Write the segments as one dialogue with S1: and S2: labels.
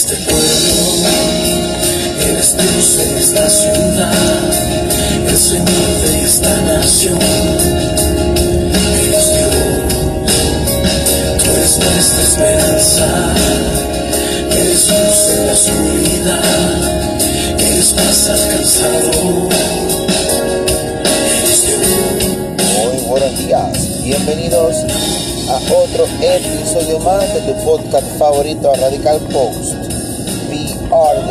S1: este pueblo, eres Dios en esta ciudad, el Señor de esta nación. Eres Dios, tú eres nuestra esperanza, eres luz en la oscuridad, eres más alcanzado. Dios.
S2: Buenos días, bienvenidos a otro episodio más de tu podcast favorito Radical Post.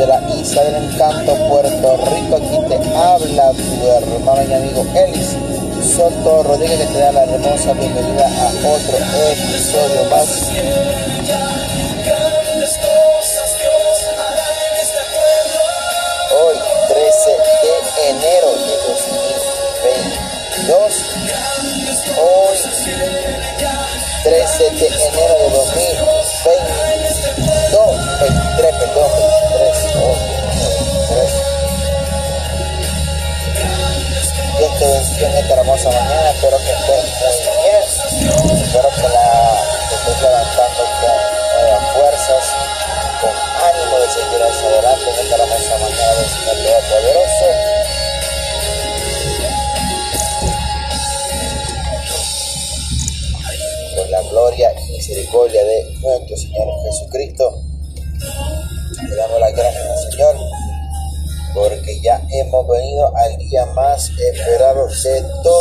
S2: VR de la Isla del Encanto, Puerto Rico. Aquí te habla tu hermano y amigo Elis Soto Rodríguez que te da la hermosa bienvenida a otro episodio más. Hoy, 13 de enero de 2022. Hoy 13 de enero de 2022, 23, perdón, Dios te bendiga en esta hermosa mañana, espero que estés muy bien, espero que la estés levantando con nuevas fuerzas, con ánimo de seguir hacia adelante en esta hermosa mañana del Señor Todopoderoso. por la gloria y misericordia de nuestro Señor Jesucristo. Al día más esperado de todos.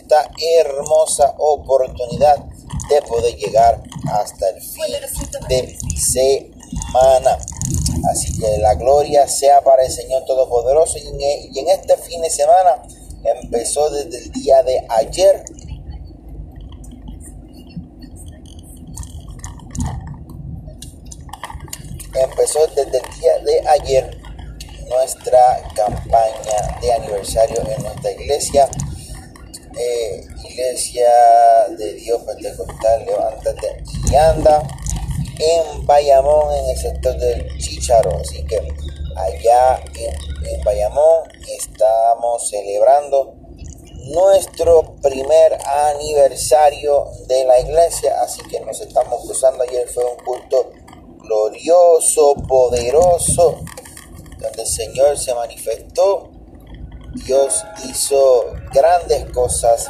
S2: Esta hermosa oportunidad de poder llegar hasta el fin de semana. Así que la gloria sea para el Señor Todopoderoso. Y en, y en este fin de semana empezó desde el día de ayer. Empezó desde el día de ayer nuestra campaña de aniversario en nuestra iglesia, Iglesia de Dios Pentecostal, levántate y anda, en Bayamón, en el sector del Chicharo. Así que allá en, en Bayamón estamos celebrando nuestro primer aniversario de la iglesia, así que nos estamos cruzando. Ayer fue un culto glorioso, poderoso, donde el Señor se manifestó. Dios hizo grandes cosas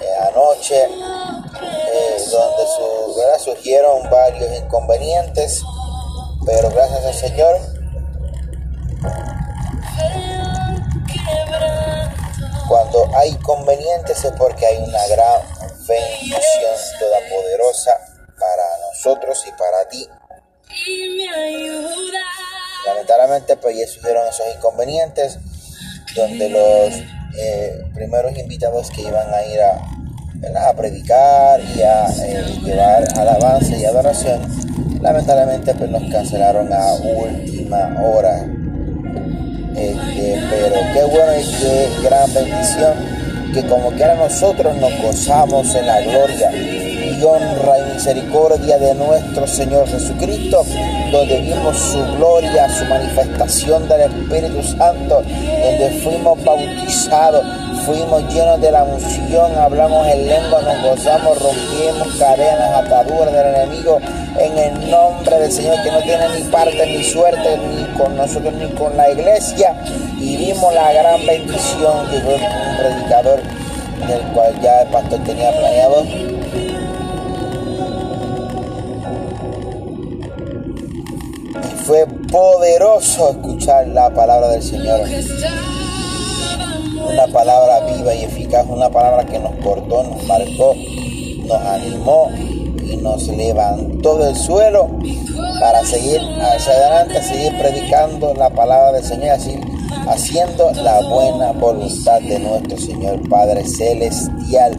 S2: eh, anoche, eh, donde su, ¿verdad? surgieron varios inconvenientes, pero gracias al Señor cuando hay inconvenientes es porque hay una gran bendición toda poderosa para nosotros y para ti. Lamentablemente pues ya surgieron esos inconvenientes donde los eh, primeros invitados que iban a ir a, a predicar y a eh, llevar alabanza y adoración lamentablemente pues nos cancelaron a última hora. Este, pero qué bueno y qué gran bendición que como quiera nosotros nos gozamos en la gloria honra y misericordia de nuestro Señor Jesucristo, donde vimos su gloria, su manifestación del Espíritu Santo, donde fuimos bautizados, fuimos llenos de la unción, hablamos en lengua, nos gozamos, rompimos cadenas, ataduras del enemigo, en el nombre del Señor que no tiene ni parte ni suerte ni con nosotros ni con la iglesia, y vimos la gran bendición que fue un predicador del cual ya el pastor tenía planeado fue poderoso escuchar la palabra del Señor. Una palabra viva y eficaz, una palabra que nos cortó, nos marcó, nos animó y nos levantó del suelo para seguir hacia adelante, seguir predicando la palabra del Señor, así haciendo la buena voluntad de nuestro Señor Padre Celestial.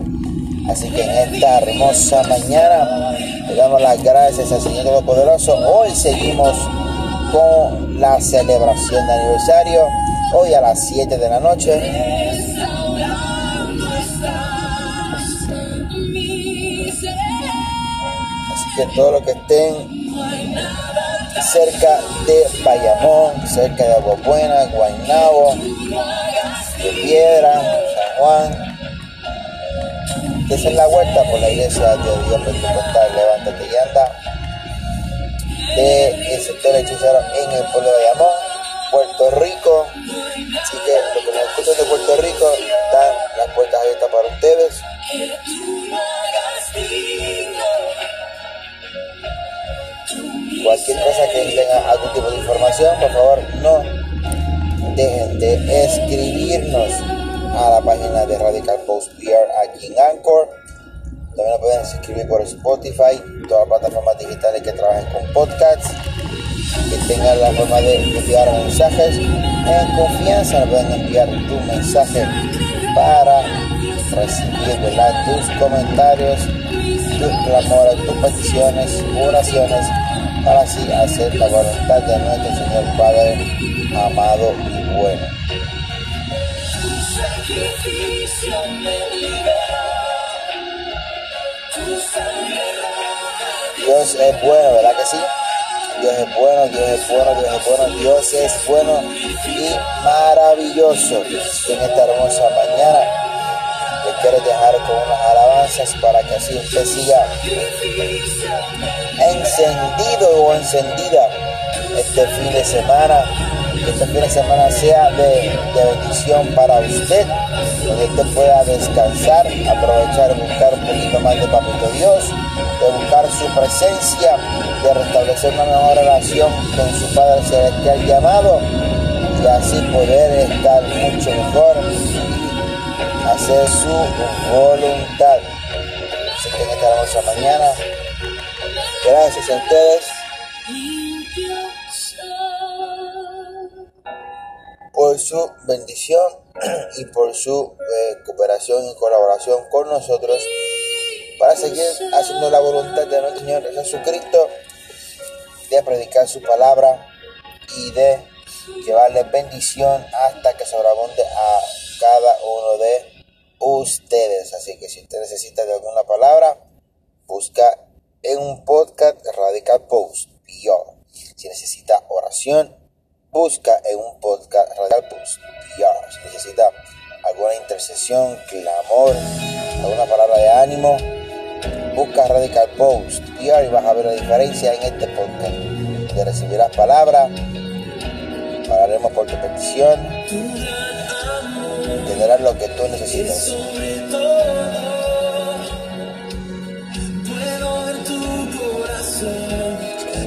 S2: Así que en esta hermosa mañana le damos las gracias al Señor Todopoderoso. Hoy seguimos con la celebración de aniversario. Hoy a las 7 de la noche. Así que todos los que estén cerca de Bayamón, cerca de Agua Buena, Guaynabo, de Piedra, San Juan, desen la vuelta por la iglesia de Dios Pentecostal, levántate y anda del sector hechicero en el pueblo de Bayamón, Puerto Rico. Así que los que me escuchan de Puerto Rico están las puertas abiertas para ustedes. Cualquier cosa que tenga algún tipo de información, por favor, no dejen de escribirnos a la página de Radical Post PR aquí en Anchor. También lo pueden escribir por Spotify, todas las plataformas digitales que trabajen con podcasts, que tengan la forma de enviar mensajes. En confianza pueden enviar tu mensaje para recibir tus comentarios, tus clamores, tus peticiones, oraciones, para así hacer la voluntad de nuestro Señor Padre amado y bueno. Dios es bueno, ¿verdad que sí? Dios es bueno, Dios es bueno, Dios es bueno, Dios es bueno y maravilloso. En esta hermosa mañana le quiero dejar con unas alabanzas para que así usted siga encendido o encendida este fin de semana. Que este fin de semana sea de, de bendición para usted, donde usted pueda descansar, aprovechar buscar un poquito más de Papito Dios de buscar su presencia, de restablecer una mejor relación con su Padre Celestial llamado y así poder estar mucho mejor y hacer su voluntad. Así que en esta hermosa mañana, gracias a ustedes. Por su bendición y por su eh, cooperación y colaboración con nosotros para seguir haciendo la voluntad de nuestro Señor Jesucristo, de predicar su palabra y de llevarle bendición hasta que sobreabunde a cada uno de ustedes. Así que si usted necesita de alguna palabra, busca en un podcast Radical Post PR. Si necesita oración, busca en un podcast Radical Post PR. Si necesita alguna intercesión, clamor, alguna palabra de ánimo, busca Radical Post y ahí vas a ver la diferencia en este podcast. Te recibirás palabra, hablaremos por tu petición, tendrás lo que tú necesitas.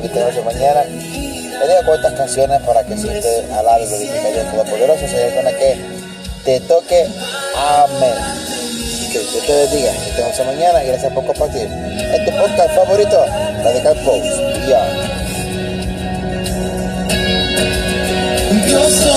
S2: Esta noche mañana te digo estas canciones para que sientes alabe y glorifique a Dios Todopoderoso. Hay alguna que te toque, amén que Dios te bendiga. Esta noche mañana y gracias por compartir. Es tu podcast favorito, Radical Post. Ya.
S1: Dios de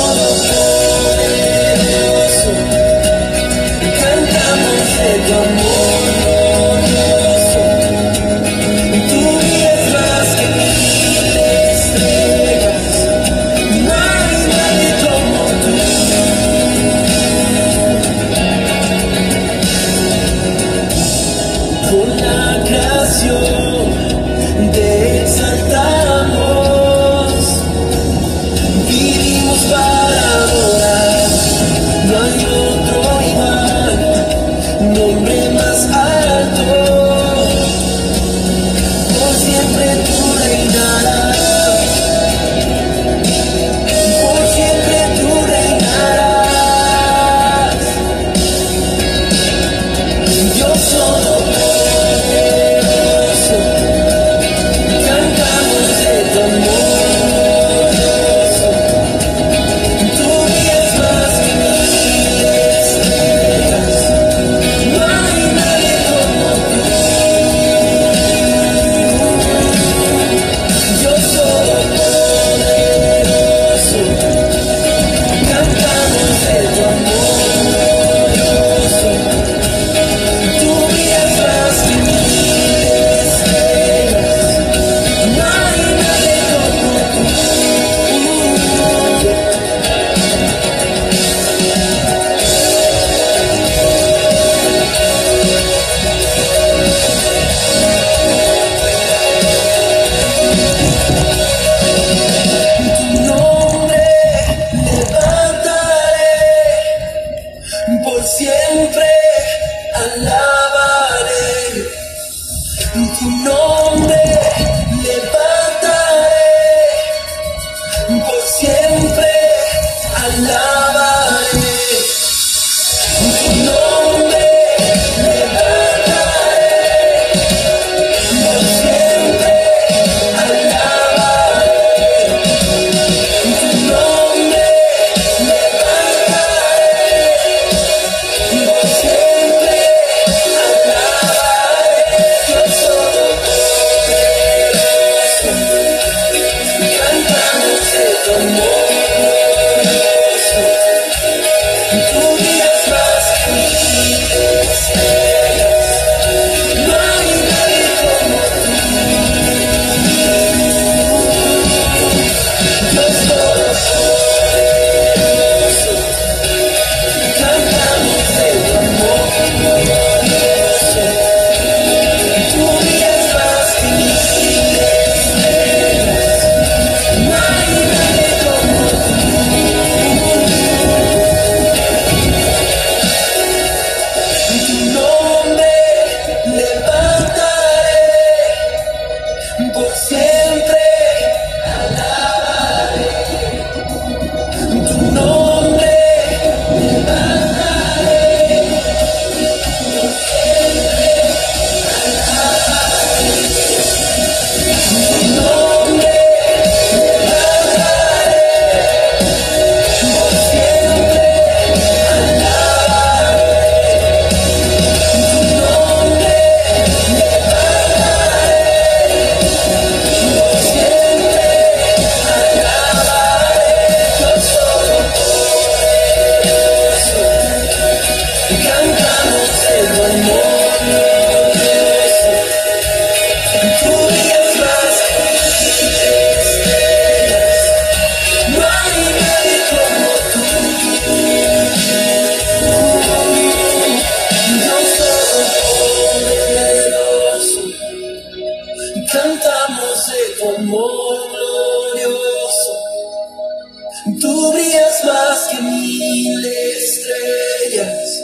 S1: Tú brillas más que mil estrellas.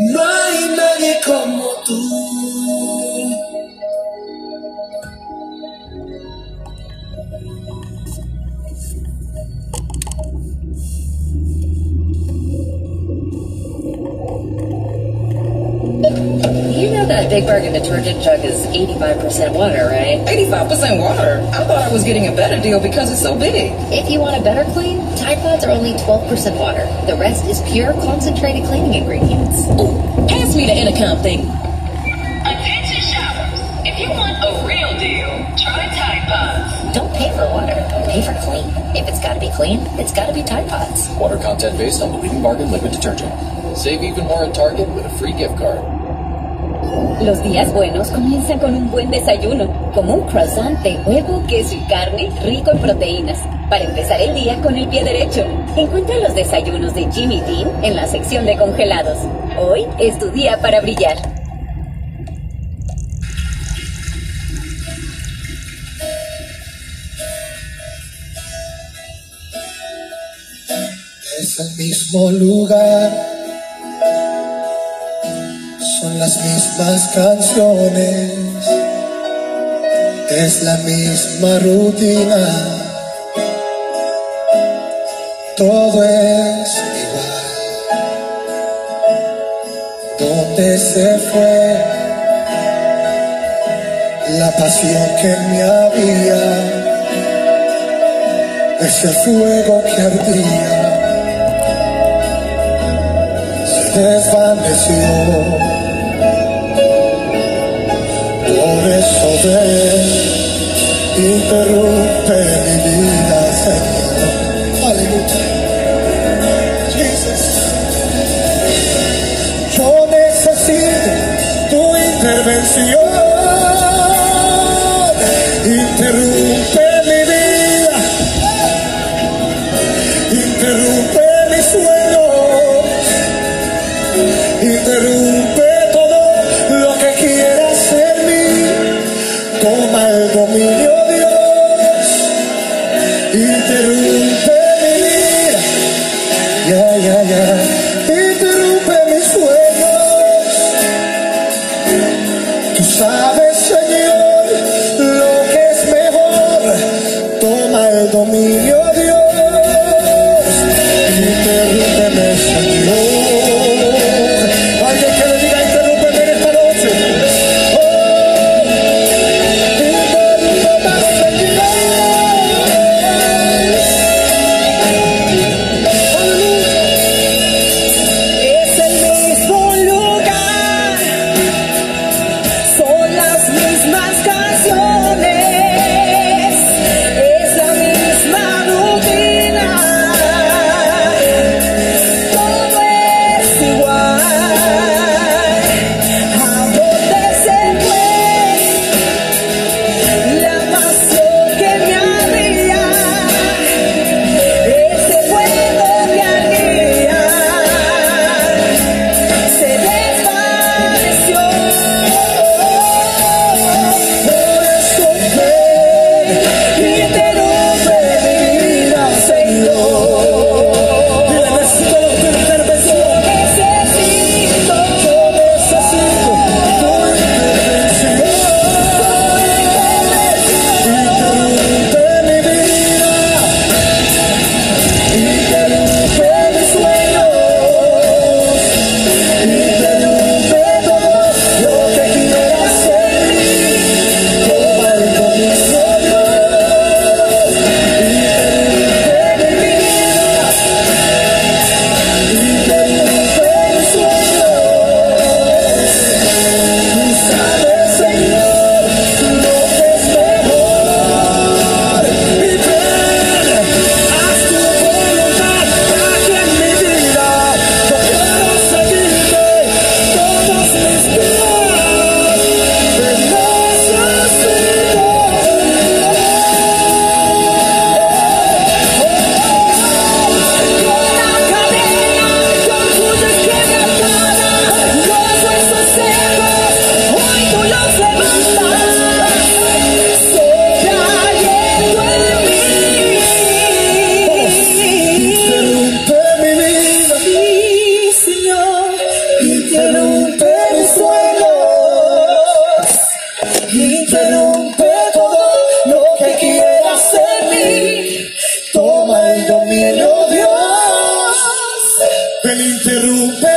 S1: No hay nadie como
S3: 85% water, right?
S4: 85% water? I thought I was getting a better deal because it's so big.
S3: If you want a better clean, Tide Pods are only 12% water. The rest is pure concentrated cleaning ingredients.
S4: Ooh, pass me the intercom thing.
S5: Attention shoppers. If you want a real deal, try Tide Pods.
S3: Don't pay for water. Pay for clean. If it's gotta be clean, it's gotta be Tide Pods.
S6: Water content based on the leading bargain liquid detergent. Save even more at Target with a free gift card.
S7: Los días buenos comienzan con un buen desayuno, como un croissant de huevo, queso y carne rico en proteínas, para empezar el día con el pie derecho. Encuentra los desayunos de Jimmy Dean en la sección de congelados. Hoy es tu día para brillar.
S1: Es el mismo lugar son las mismas canciones, es la misma rutina, todo es igual. ¿Dónde se fue la pasión que me había? Ese fuego que ardía se desvaneció. Eso ven, interrumpe mi vida, Señor. Aleluya. Yo necesito tu intervención. Sabes, Señor,
S8: me interromper.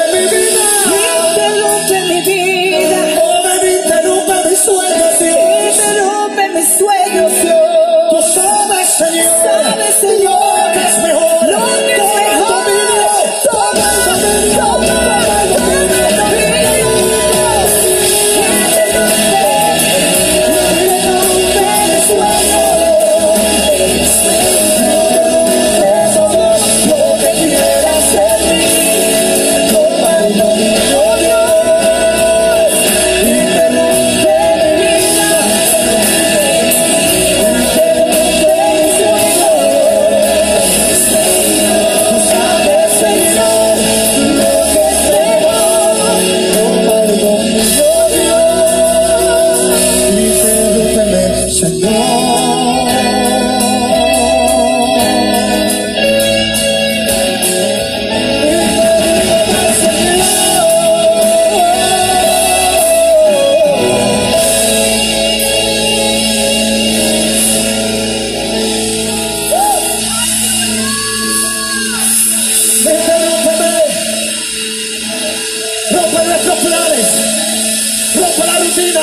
S8: enfermedades, rompe la rutina,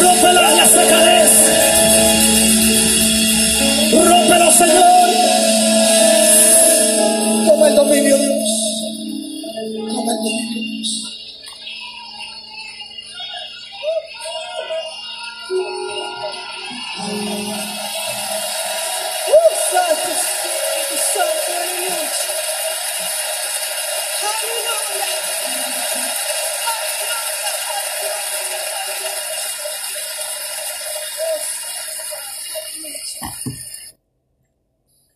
S8: rompe la